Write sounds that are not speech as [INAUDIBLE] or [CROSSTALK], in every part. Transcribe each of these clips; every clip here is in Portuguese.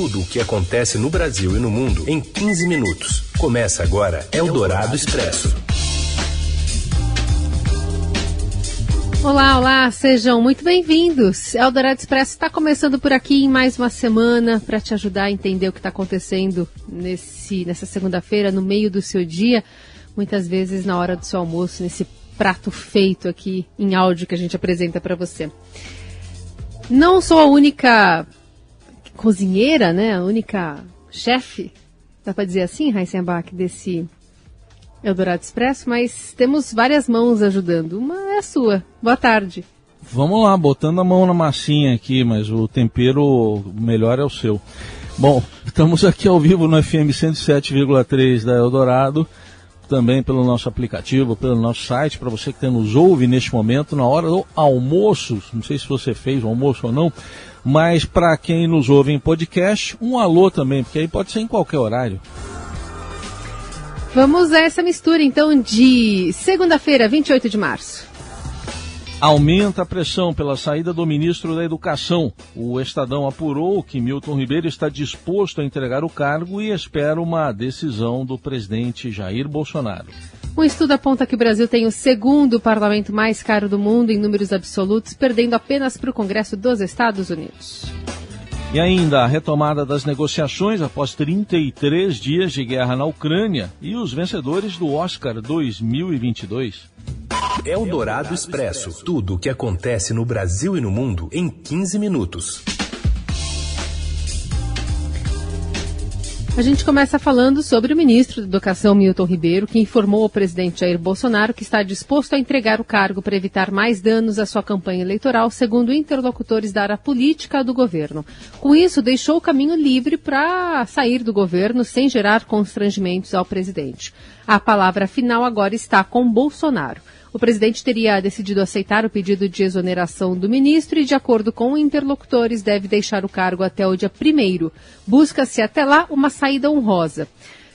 Tudo o que acontece no Brasil e no mundo em 15 minutos. Começa agora Eldorado Expresso. Olá, olá, sejam muito bem-vindos. Eldorado Expresso está começando por aqui em mais uma semana para te ajudar a entender o que está acontecendo nesse, nessa segunda-feira, no meio do seu dia, muitas vezes na hora do seu almoço, nesse prato feito aqui em áudio que a gente apresenta para você. Não sou a única cozinheira, né? A única chefe, dá para dizer assim, Heisenbach, desse Eldorado Expresso, mas temos várias mãos ajudando. Uma é a sua. Boa tarde. Vamos lá, botando a mão na massinha aqui, mas o tempero melhor é o seu. Bom, [LAUGHS] estamos aqui ao vivo no FM 107,3 da Eldorado, também pelo nosso aplicativo, pelo nosso site, para você que nos ouve neste momento, na hora do almoço, não sei se você fez o almoço ou não, mas para quem nos ouve em podcast, um alô também, porque aí pode ser em qualquer horário. Vamos a essa mistura então de segunda-feira, 28 de março. Aumenta a pressão pela saída do ministro da Educação. O Estadão apurou que Milton Ribeiro está disposto a entregar o cargo e espera uma decisão do presidente Jair Bolsonaro. Um estudo aponta que o Brasil tem o segundo parlamento mais caro do mundo em números absolutos, perdendo apenas para o Congresso dos Estados Unidos. E ainda a retomada das negociações após 33 dias de guerra na Ucrânia e os vencedores do Oscar 2022. É o Dourado Expresso. Tudo o que acontece no Brasil e no mundo em 15 minutos. A gente começa falando sobre o ministro da Educação, Milton Ribeiro, que informou ao presidente Jair Bolsonaro que está disposto a entregar o cargo para evitar mais danos à sua campanha eleitoral, segundo interlocutores da área política do governo. Com isso, deixou o caminho livre para sair do governo sem gerar constrangimentos ao presidente. A palavra final agora está com Bolsonaro. O presidente teria decidido aceitar o pedido de exoneração do ministro e, de acordo com interlocutores, deve deixar o cargo até o dia 1. Busca-se até lá uma saída honrosa.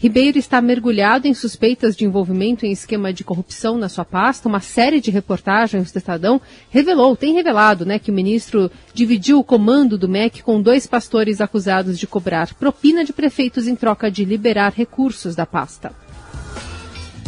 Ribeiro está mergulhado em suspeitas de envolvimento em esquema de corrupção na sua pasta. Uma série de reportagens do Estadão revelou, tem revelado, né, que o ministro dividiu o comando do MEC com dois pastores acusados de cobrar propina de prefeitos em troca de liberar recursos da pasta.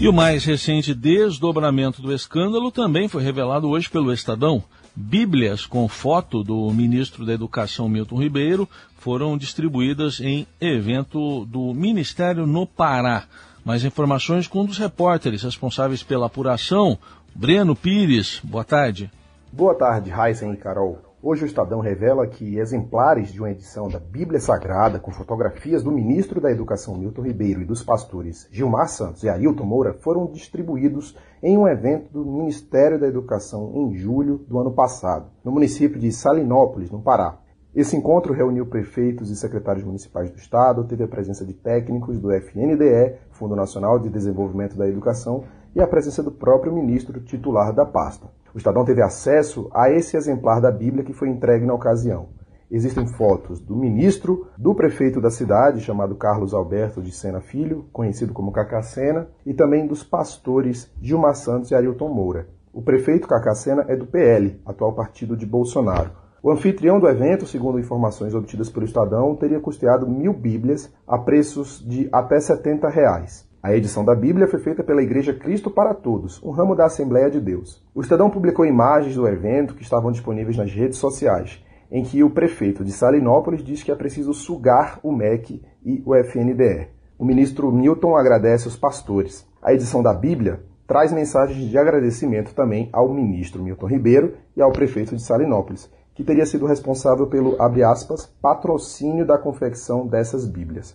E o mais recente desdobramento do escândalo também foi revelado hoje pelo Estadão. Bíblias com foto do ministro da Educação Milton Ribeiro foram distribuídas em evento do Ministério no Pará. Mais informações com um dos repórteres responsáveis pela apuração, Breno Pires. Boa tarde. Boa tarde, Raíssen e Carol. Hoje o Estadão revela que exemplares de uma edição da Bíblia Sagrada com fotografias do ministro da Educação Milton Ribeiro e dos pastores Gilmar Santos e Ailton Moura foram distribuídos em um evento do Ministério da Educação em julho do ano passado, no município de Salinópolis, no Pará. Esse encontro reuniu prefeitos e secretários municipais do Estado, teve a presença de técnicos do FNDE, Fundo Nacional de Desenvolvimento da Educação, e a presença do próprio ministro titular da pasta. O Estadão teve acesso a esse exemplar da Bíblia que foi entregue na ocasião. Existem fotos do ministro, do prefeito da cidade, chamado Carlos Alberto de Sena Filho, conhecido como Cacá Sena, e também dos pastores Gilmar Santos e Ailton Moura. O prefeito Cacá Sena é do PL, atual partido de Bolsonaro. O anfitrião do evento, segundo informações obtidas pelo Estadão, teria custeado mil bíblias a preços de até 70 reais. A edição da Bíblia foi feita pela Igreja Cristo para Todos, um ramo da Assembleia de Deus. O Estadão publicou imagens do evento que estavam disponíveis nas redes sociais, em que o prefeito de Salinópolis diz que é preciso sugar o MEC e o FNDE. O ministro Milton agradece os pastores. A edição da Bíblia traz mensagens de agradecimento também ao ministro Milton Ribeiro e ao prefeito de Salinópolis, que teria sido responsável pelo, aspas, patrocínio da confecção dessas Bíblias.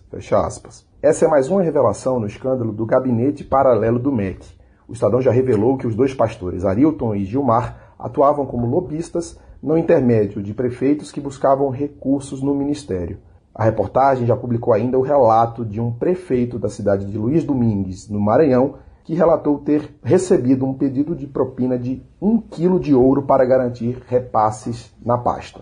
Essa é mais uma revelação no escândalo do gabinete paralelo do MEC. O Estadão já revelou que os dois pastores, Arilton e Gilmar, atuavam como lobistas no intermédio de prefeitos que buscavam recursos no ministério. A reportagem já publicou ainda o relato de um prefeito da cidade de Luiz Domingues, no Maranhão, que relatou ter recebido um pedido de propina de um quilo de ouro para garantir repasses na pasta.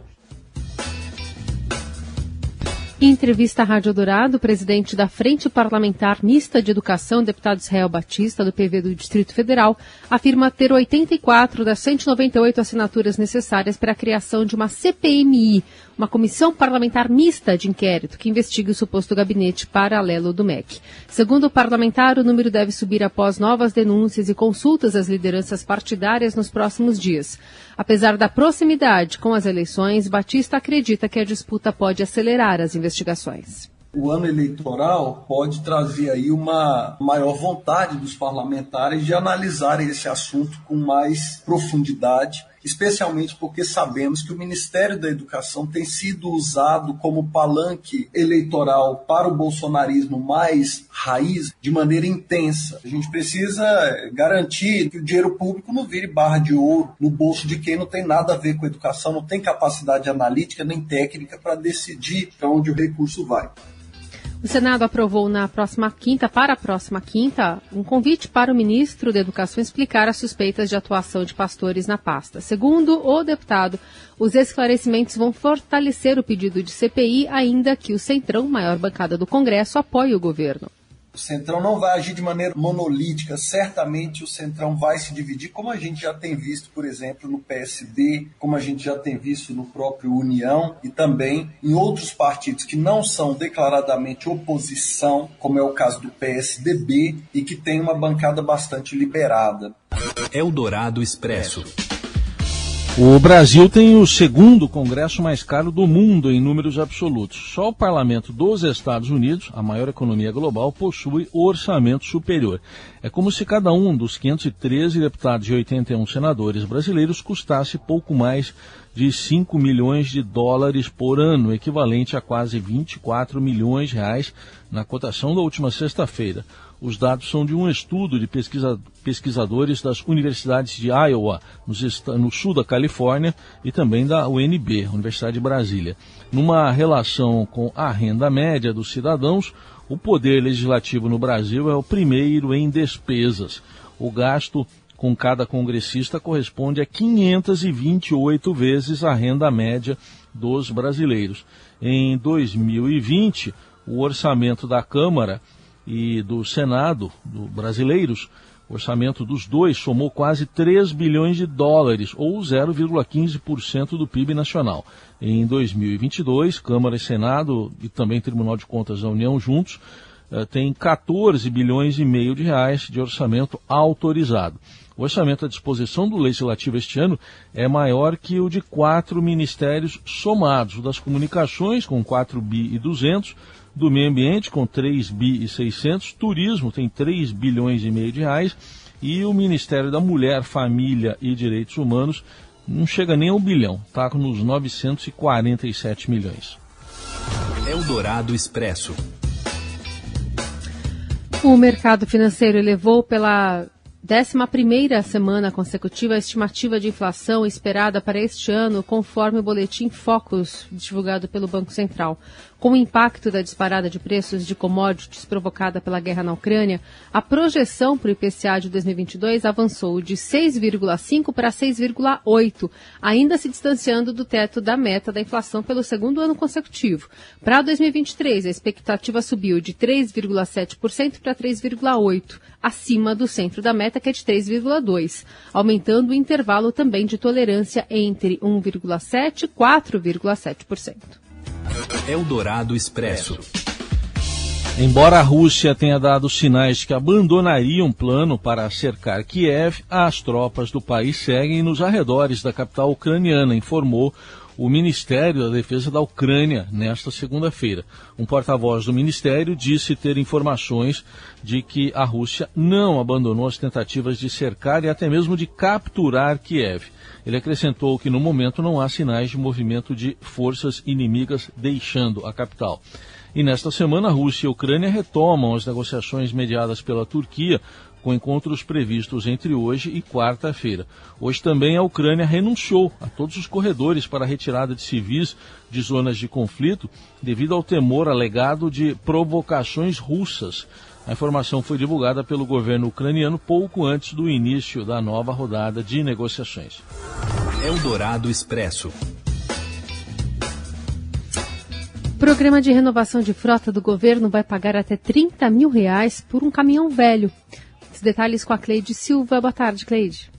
Em entrevista à Rádio Dourado, o presidente da Frente Parlamentar Mista de Educação, deputado Israel Batista, do PV do Distrito Federal, afirma ter 84 das 198 assinaturas necessárias para a criação de uma CPMI, uma comissão parlamentar mista de inquérito que investigue o suposto gabinete paralelo do MEC. Segundo o parlamentar, o número deve subir após novas denúncias e consultas às lideranças partidárias nos próximos dias. Apesar da proximidade com as eleições, Batista acredita que a disputa pode acelerar as investigações o ano eleitoral pode trazer aí uma maior vontade dos parlamentares de analisarem esse assunto com mais profundidade, especialmente porque sabemos que o Ministério da Educação tem sido usado como palanque eleitoral para o bolsonarismo mais raiz de maneira intensa. A gente precisa garantir que o dinheiro público não vire barra de ouro no bolso de quem não tem nada a ver com a educação, não tem capacidade analítica nem técnica para decidir para onde o recurso vai. O Senado aprovou na próxima quinta, para a próxima quinta, um convite para o ministro da Educação explicar as suspeitas de atuação de pastores na pasta. Segundo o deputado, os esclarecimentos vão fortalecer o pedido de CPI, ainda que o Centrão, maior bancada do Congresso, apoie o governo. O Centrão não vai agir de maneira monolítica. Certamente o Centrão vai se dividir, como a gente já tem visto, por exemplo, no PSD, como a gente já tem visto no próprio União e também em outros partidos que não são declaradamente oposição, como é o caso do PSDB, e que tem uma bancada bastante liberada. Eldorado Expresso. O Brasil tem o segundo congresso mais caro do mundo em números absolutos. Só o parlamento dos Estados Unidos, a maior economia global, possui orçamento superior. É como se cada um dos 513 deputados e 81 senadores brasileiros custasse pouco mais de 5 milhões de dólares por ano, equivalente a quase 24 milhões de reais na cotação da última sexta-feira. Os dados são de um estudo de pesquisa, pesquisadores das universidades de Iowa, no, no sul da Califórnia, e também da UNB, Universidade de Brasília. Numa relação com a renda média dos cidadãos, o poder legislativo no Brasil é o primeiro em despesas. O gasto com cada congressista corresponde a 528 vezes a renda média dos brasileiros. Em 2020, o orçamento da Câmara e do Senado do brasileiros, o orçamento dos dois somou quase 3 bilhões de dólares, ou 0,15% do PIB nacional. Em 2022, Câmara e Senado e também Tribunal de Contas da União juntos eh, têm 14 bilhões e meio de reais de orçamento autorizado. O orçamento à disposição do Legislativo este ano é maior que o de quatro ministérios somados, o das comunicações, com 4 bi e 200, do meio ambiente com 3 bi e 600, turismo tem 3 bilhões e meio de reais e o Ministério da Mulher, Família e Direitos Humanos não chega nem a um bilhão, está nos 947 milhões. Eldorado Expresso. O mercado financeiro elevou pela décima primeira semana consecutiva a estimativa de inflação esperada para este ano, conforme o boletim Focus divulgado pelo Banco Central. Com o impacto da disparada de preços de commodities provocada pela guerra na Ucrânia, a projeção para o IPCA de 2022 avançou de 6,5 para 6,8, ainda se distanciando do teto da meta da inflação pelo segundo ano consecutivo. Para 2023, a expectativa subiu de 3,7% para 3,8%, acima do centro da meta, que é de 3,2%, aumentando o intervalo também de tolerância entre 1,7% e 4,7%. Eldorado Expresso. Embora a Rússia tenha dado sinais que abandonaria um plano para cercar Kiev, as tropas do país seguem nos arredores da capital ucraniana, informou o Ministério da Defesa da Ucrânia nesta segunda-feira. Um porta-voz do Ministério disse ter informações de que a Rússia não abandonou as tentativas de cercar e até mesmo de capturar Kiev. Ele acrescentou que no momento não há sinais de movimento de forças inimigas deixando a capital. E nesta semana, a Rússia e a Ucrânia retomam as negociações mediadas pela Turquia, com encontros previstos entre hoje e quarta-feira. Hoje também a Ucrânia renunciou a todos os corredores para a retirada de civis de zonas de conflito, devido ao temor alegado de provocações russas. A informação foi divulgada pelo governo ucraniano pouco antes do início da nova rodada de negociações. Eldorado Expresso. O programa de renovação de frota do governo vai pagar até 30 mil reais por um caminhão velho. Os detalhes com a Cleide Silva. Boa tarde, Cleide.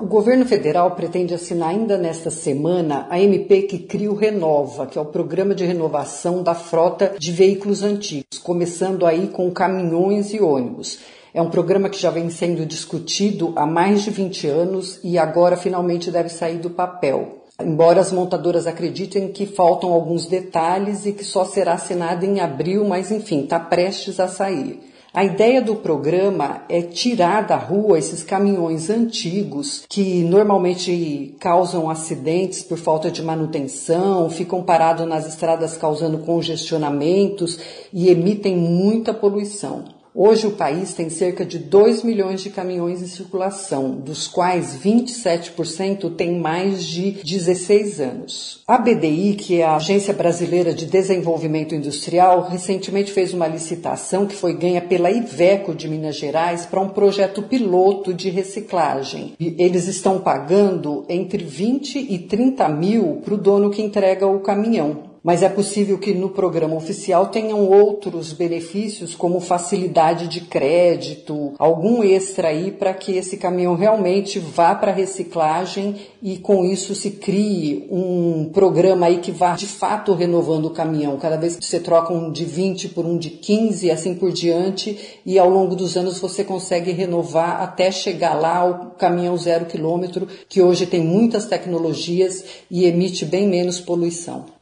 O governo federal pretende assinar ainda nesta semana a MP que cria o Renova, que é o programa de renovação da frota de veículos antigos, começando aí com caminhões e ônibus. É um programa que já vem sendo discutido há mais de 20 anos e agora finalmente deve sair do papel. Embora as montadoras acreditem que faltam alguns detalhes e que só será assinado em abril, mas enfim, está prestes a sair. A ideia do programa é tirar da rua esses caminhões antigos que normalmente causam acidentes por falta de manutenção, ficam parados nas estradas causando congestionamentos e emitem muita poluição. Hoje o país tem cerca de 2 milhões de caminhões em circulação, dos quais 27% têm mais de 16 anos. A BDI, que é a Agência Brasileira de Desenvolvimento Industrial, recentemente fez uma licitação que foi ganha pela Iveco de Minas Gerais para um projeto piloto de reciclagem. E eles estão pagando entre 20 e 30 mil para o dono que entrega o caminhão mas é possível que no programa oficial tenham outros benefícios, como facilidade de crédito, algum extra aí para que esse caminhão realmente vá para reciclagem e com isso se crie um programa aí que vá de fato renovando o caminhão. Cada vez que você troca um de 20 por um de 15 e assim por diante, e ao longo dos anos você consegue renovar até chegar lá ao caminhão zero quilômetro, que hoje tem muitas tecnologias e emite bem menos poluição.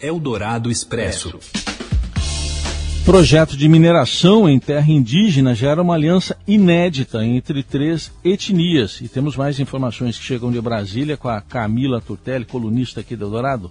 Eldorado Expresso. Projeto de mineração em terra indígena gera uma aliança inédita entre três etnias. E temos mais informações que chegam de Brasília com a Camila Turtelli, colunista aqui do Eldorado.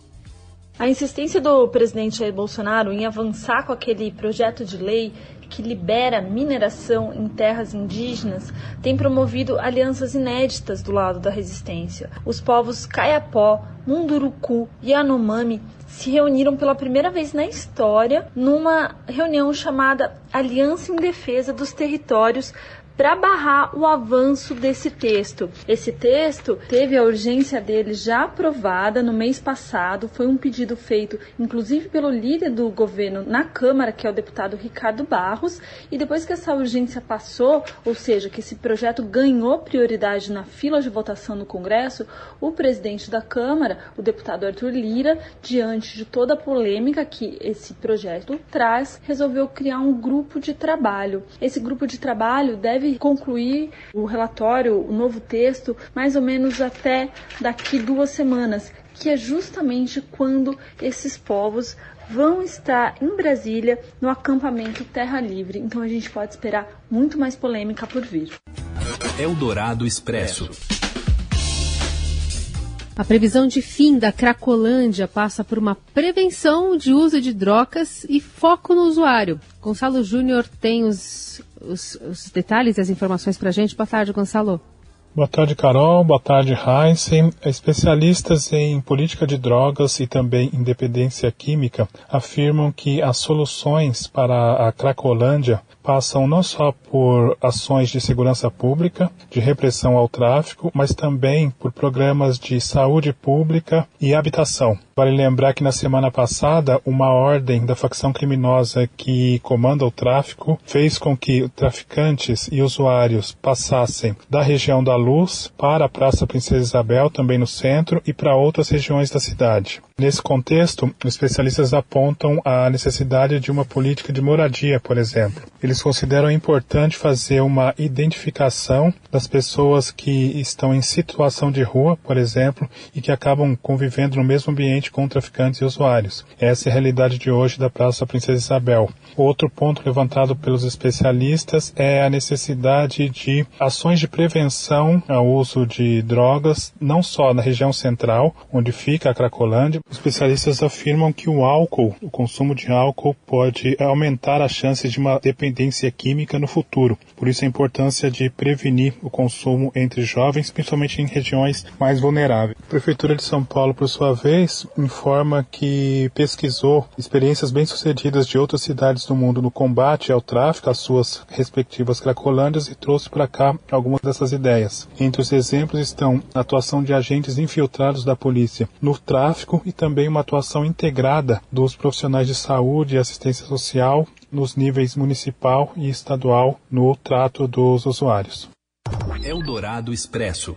A insistência do presidente Jair Bolsonaro em avançar com aquele projeto de lei que libera mineração em terras indígenas tem promovido alianças inéditas do lado da resistência. Os povos Caiapó, Munduruku e Anomami se reuniram pela primeira vez na história numa reunião chamada Aliança em Defesa dos Territórios para barrar o avanço desse texto. Esse texto teve a urgência dele já aprovada no mês passado, foi um pedido feito inclusive pelo líder do governo na Câmara, que é o deputado Ricardo Barros, e depois que essa urgência passou, ou seja, que esse projeto ganhou prioridade na fila de votação no Congresso, o presidente da Câmara, o deputado Arthur Lira, diante de toda a polêmica que esse projeto traz, resolveu criar um grupo de trabalho. Esse grupo de trabalho deve concluir o relatório, o novo texto, mais ou menos até daqui duas semanas, que é justamente quando esses povos vão estar em Brasília no acampamento Terra Livre. Então a gente pode esperar muito mais polêmica por vir. Eldorado Expresso. A previsão de fim da Cracolândia passa por uma prevenção de uso de drogas e foco no usuário. Gonçalo Júnior tem os, os, os detalhes e as informações para a gente. Boa tarde, Gonçalo. Boa tarde, Carol. Boa tarde, Heinz. Especialistas em política de drogas e também independência química afirmam que as soluções para a Cracolândia passam não só por ações de segurança pública, de repressão ao tráfico, mas também por programas de saúde pública e habitação. Vale lembrar que na semana passada, uma ordem da facção criminosa que comanda o tráfico fez com que traficantes e usuários passassem da região da Luz para a Praça Princesa Isabel, também no centro, e para outras regiões da cidade. Nesse contexto, especialistas apontam a necessidade de uma política de moradia, por exemplo. Eles consideram importante fazer uma identificação das pessoas que estão em situação de rua, por exemplo, e que acabam convivendo no mesmo ambiente com traficantes e usuários. Essa é a realidade de hoje da Praça Princesa Isabel. Outro ponto levantado pelos especialistas é a necessidade de ações de prevenção ao uso de drogas, não só na região central, onde fica a Cracolândia. Especialistas afirmam que o álcool, o consumo de álcool, pode aumentar as chances de uma dependência química no futuro. Por isso a importância de prevenir o consumo entre jovens, principalmente em regiões mais vulneráveis. A Prefeitura de São Paulo, por sua vez, informa que pesquisou experiências bem-sucedidas de outras cidades do mundo no combate ao tráfico, as suas respectivas cracolândias, e trouxe para cá algumas dessas ideias. Entre os exemplos estão a atuação de agentes infiltrados da polícia no tráfico e também uma atuação integrada dos profissionais de saúde e assistência social nos níveis municipal e estadual no trato dos usuários. Eldorado Expresso.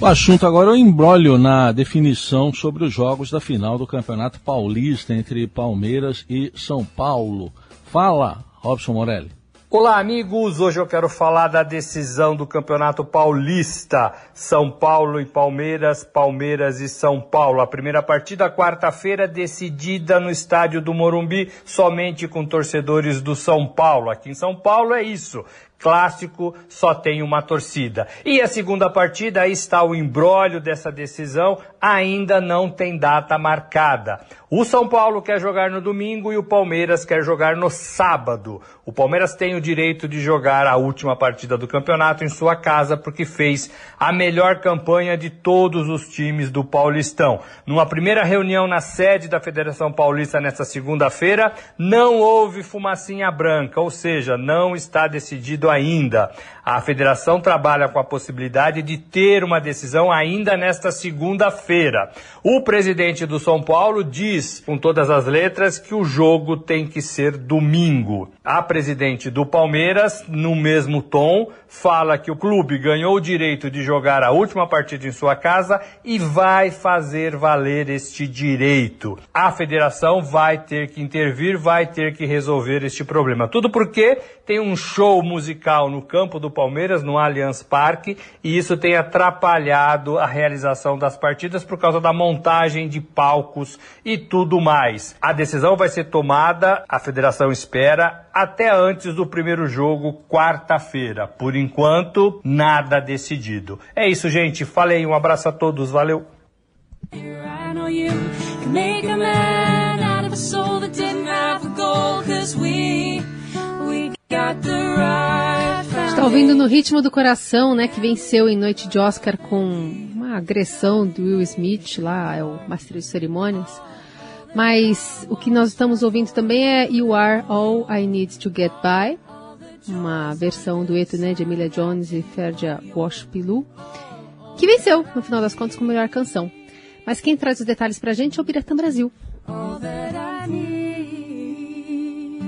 O assunto agora é o embrólio na definição sobre os jogos da final do Campeonato Paulista entre Palmeiras e São Paulo. Fala, Robson Morelli. Olá, amigos. Hoje eu quero falar da decisão do Campeonato Paulista. São Paulo e Palmeiras, Palmeiras e São Paulo. A primeira partida, quarta-feira, decidida no estádio do Morumbi, somente com torcedores do São Paulo. Aqui em São Paulo é isso clássico só tem uma torcida. E a segunda partida, aí está o embrólio dessa decisão, ainda não tem data marcada. O São Paulo quer jogar no domingo e o Palmeiras quer jogar no sábado. O Palmeiras tem o direito de jogar a última partida do campeonato em sua casa porque fez a melhor campanha de todos os times do Paulistão. Numa primeira reunião na sede da Federação Paulista nesta segunda-feira, não houve fumacinha branca, ou seja, não está decidido ainda. A federação trabalha com a possibilidade de ter uma decisão ainda nesta segunda-feira. O presidente do São Paulo diz, com todas as letras, que o jogo tem que ser domingo. A presidente do Palmeiras, no mesmo tom, fala que o clube ganhou o direito de jogar a última partida em sua casa e vai fazer valer este direito. A federação vai ter que intervir, vai ter que resolver este problema. Tudo porque tem um show musical no campo do Palmeiras, no Allianz Parque, e isso tem atrapalhado a realização das partidas por causa da montagem de palcos e tudo mais. A decisão vai ser tomada, a federação espera, até antes do primeiro jogo, quarta-feira. Por enquanto, nada decidido. É isso, gente. Falei, um abraço a todos, valeu. Está ouvindo no ritmo do coração, né? Que venceu em noite de Oscar com uma agressão do Will Smith, lá é o mestre de cerimônias. Mas o que nós estamos ouvindo também é You Are All I Need to Get By, uma versão dueto né, de Emilia Jones e Ferdia Washpilu, que venceu, no final das contas, com a melhor canção. Mas quem traz os detalhes pra gente é o Biratã Brasil. All that I need,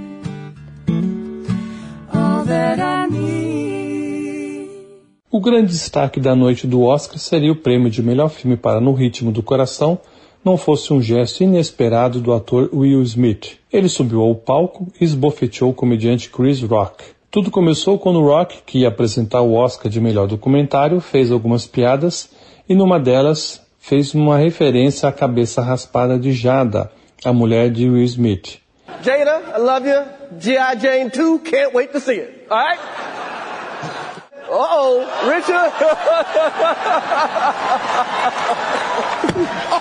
all that I need. O grande destaque da noite do Oscar seria o prêmio de melhor filme para No Ritmo do Coração, não fosse um gesto inesperado do ator Will Smith. Ele subiu ao palco e esbofeteou o comediante Chris Rock. Tudo começou quando Rock, que ia apresentar o Oscar de melhor documentário, fez algumas piadas e numa delas fez uma referência à cabeça raspada de Jada, a mulher de Will Smith. Jada, I love you. G.I. Jane 2, can't wait to see it. All right? Uh-oh, Richard. [LAUGHS]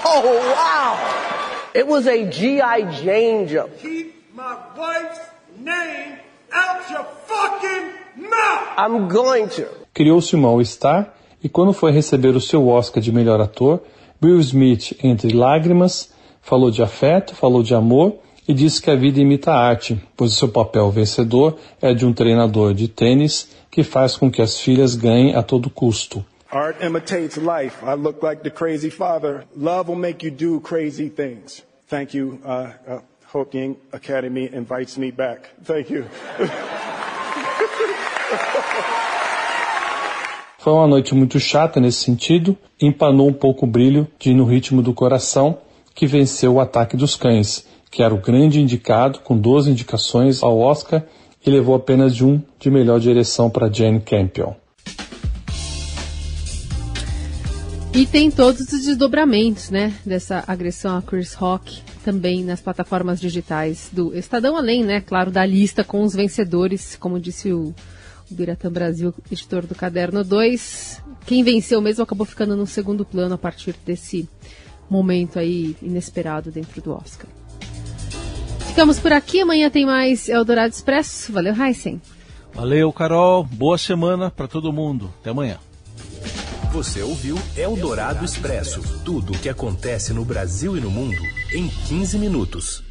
oh, wow. It was a G.I. Jane joke. Keep my wife's name out your fucking mouth. I'm going to. Criou-se um mal-estar e quando foi receber o seu Oscar de melhor ator, Will Smith, entre lágrimas, falou de afeto, falou de amor e disse que a vida imita a arte, pois o seu papel vencedor é de um treinador de tênis que faz com que as filhas ganhem a todo custo. Art imitates life. I look like the crazy father. Love will make you do crazy things. Thank you. Uh, uh, Hoking Academy invites me back. Thank you. [LAUGHS] Foi uma noite muito chata nesse sentido, empanou um pouco o brilho de No Ritmo do Coração, que venceu o Ataque dos Cães, que era o grande indicado, com 12 indicações ao Oscar e levou apenas de um de melhor direção para Jane Campion. E tem todos os desdobramentos, né, dessa agressão a Chris Rock também nas plataformas digitais do Estadão, além, né, claro, da lista com os vencedores, como disse o, o Biratã Brasil, editor do Caderno 2. Quem venceu mesmo acabou ficando no segundo plano a partir desse momento aí inesperado dentro do Oscar. Ficamos por aqui. Amanhã tem mais Eldorado Expresso. Valeu, Heisen. Valeu, Carol. Boa semana para todo mundo. Até amanhã. Você ouviu Eldorado Expresso tudo o que acontece no Brasil e no mundo em 15 minutos.